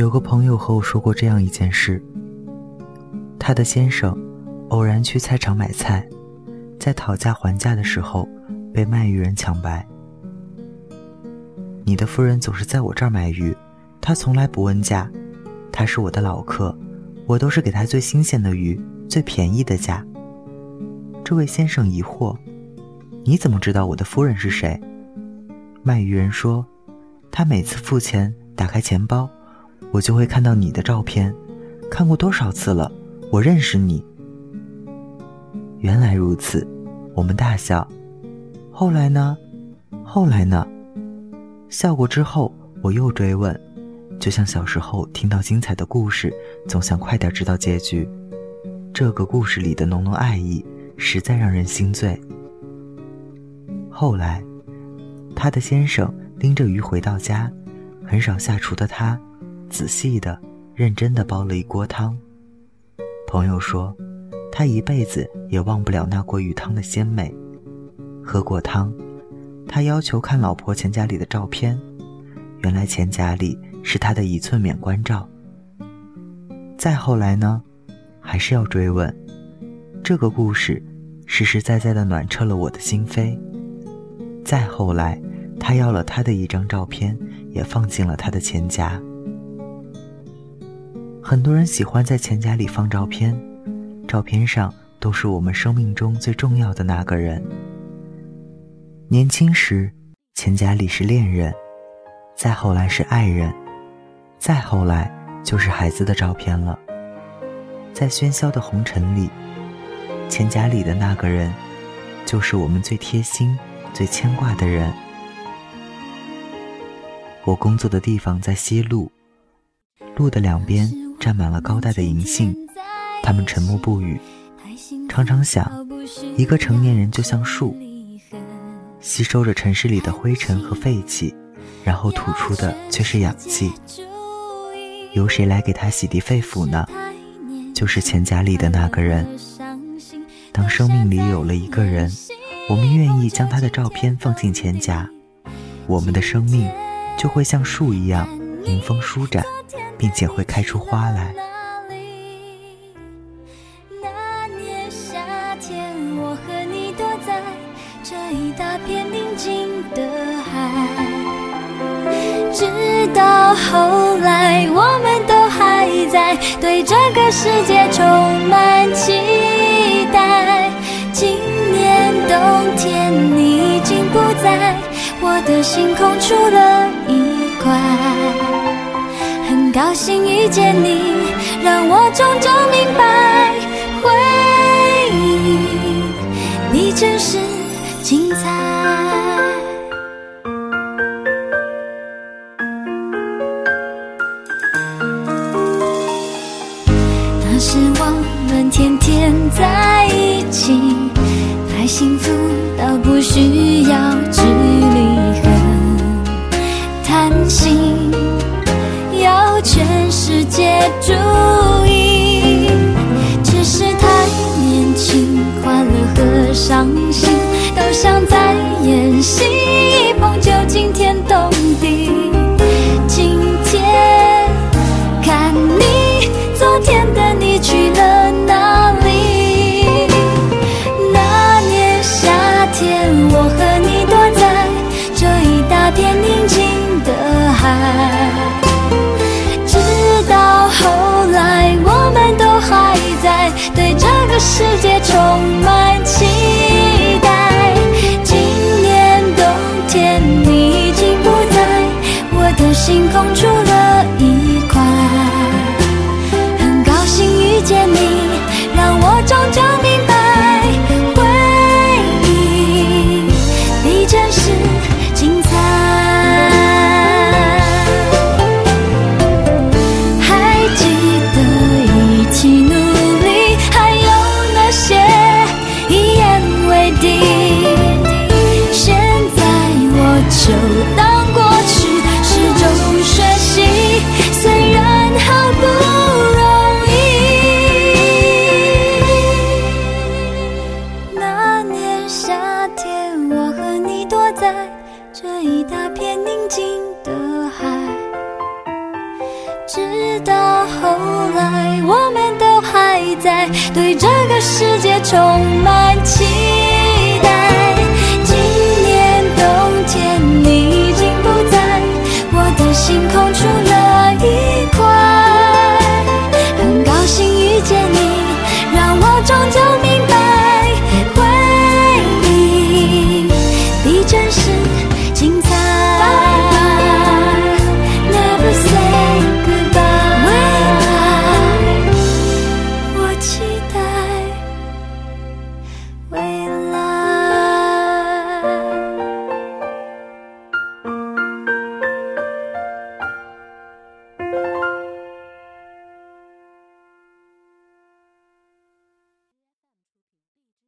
有个朋友和我说过这样一件事：他的先生偶然去菜场买菜，在讨价还价的时候被卖鱼人抢白。你的夫人总是在我这儿买鱼，她从来不问价，她是我的老客，我都是给她最新鲜的鱼，最便宜的价。这位先生疑惑：“你怎么知道我的夫人是谁？”卖鱼人说：“他每次付钱，打开钱包。”我就会看到你的照片，看过多少次了？我认识你。原来如此，我们大笑。后来呢？后来呢？笑过之后，我又追问，就像小时候听到精彩的故事，总想快点知道结局。这个故事里的浓浓爱意，实在让人心醉。后来，他的先生拎着鱼回到家，很少下厨的他。仔细的、认真的煲了一锅汤。朋友说，他一辈子也忘不了那锅鱼汤的鲜美。喝过汤，他要求看老婆钱夹里的照片，原来钱夹里是他的一寸免冠照。再后来呢，还是要追问。这个故事，实实在在的暖彻了我的心扉。再后来，他要了他的一张照片，也放进了他的钱夹。很多人喜欢在钱夹里放照片，照片上都是我们生命中最重要的那个人。年轻时，钱夹里是恋人，再后来是爱人，再后来就是孩子的照片了。在喧嚣的红尘里，钱夹里的那个人，就是我们最贴心、最牵挂的人。我工作的地方在西路，路的两边。站满了高大的银杏，他们沉默不语，常常想，一个成年人就像树，吸收着城市里的灰尘和废气，然后吐出的却是氧气。由谁来给他洗涤肺腑呢？就是钱夹里的那个人。当生命里有了一个人，我们愿意将他的照片放进钱夹，我们的生命就会像树一样迎风舒展。并且会开出花来。那年夏天，我和你躲在这一大片宁静的海，直到后来，我们都还在对这个世界充满期待。今年冬天，你已经不在我的星空出了一块。高兴遇见你，让我终究明白，回忆你真是精彩。那时我们天天在一起，太幸福到不需要距离和贪心。皆注意，只是太年轻，快乐和伤心。世界一大片宁静的海，直到后来我们都还在对这个世界充满期待。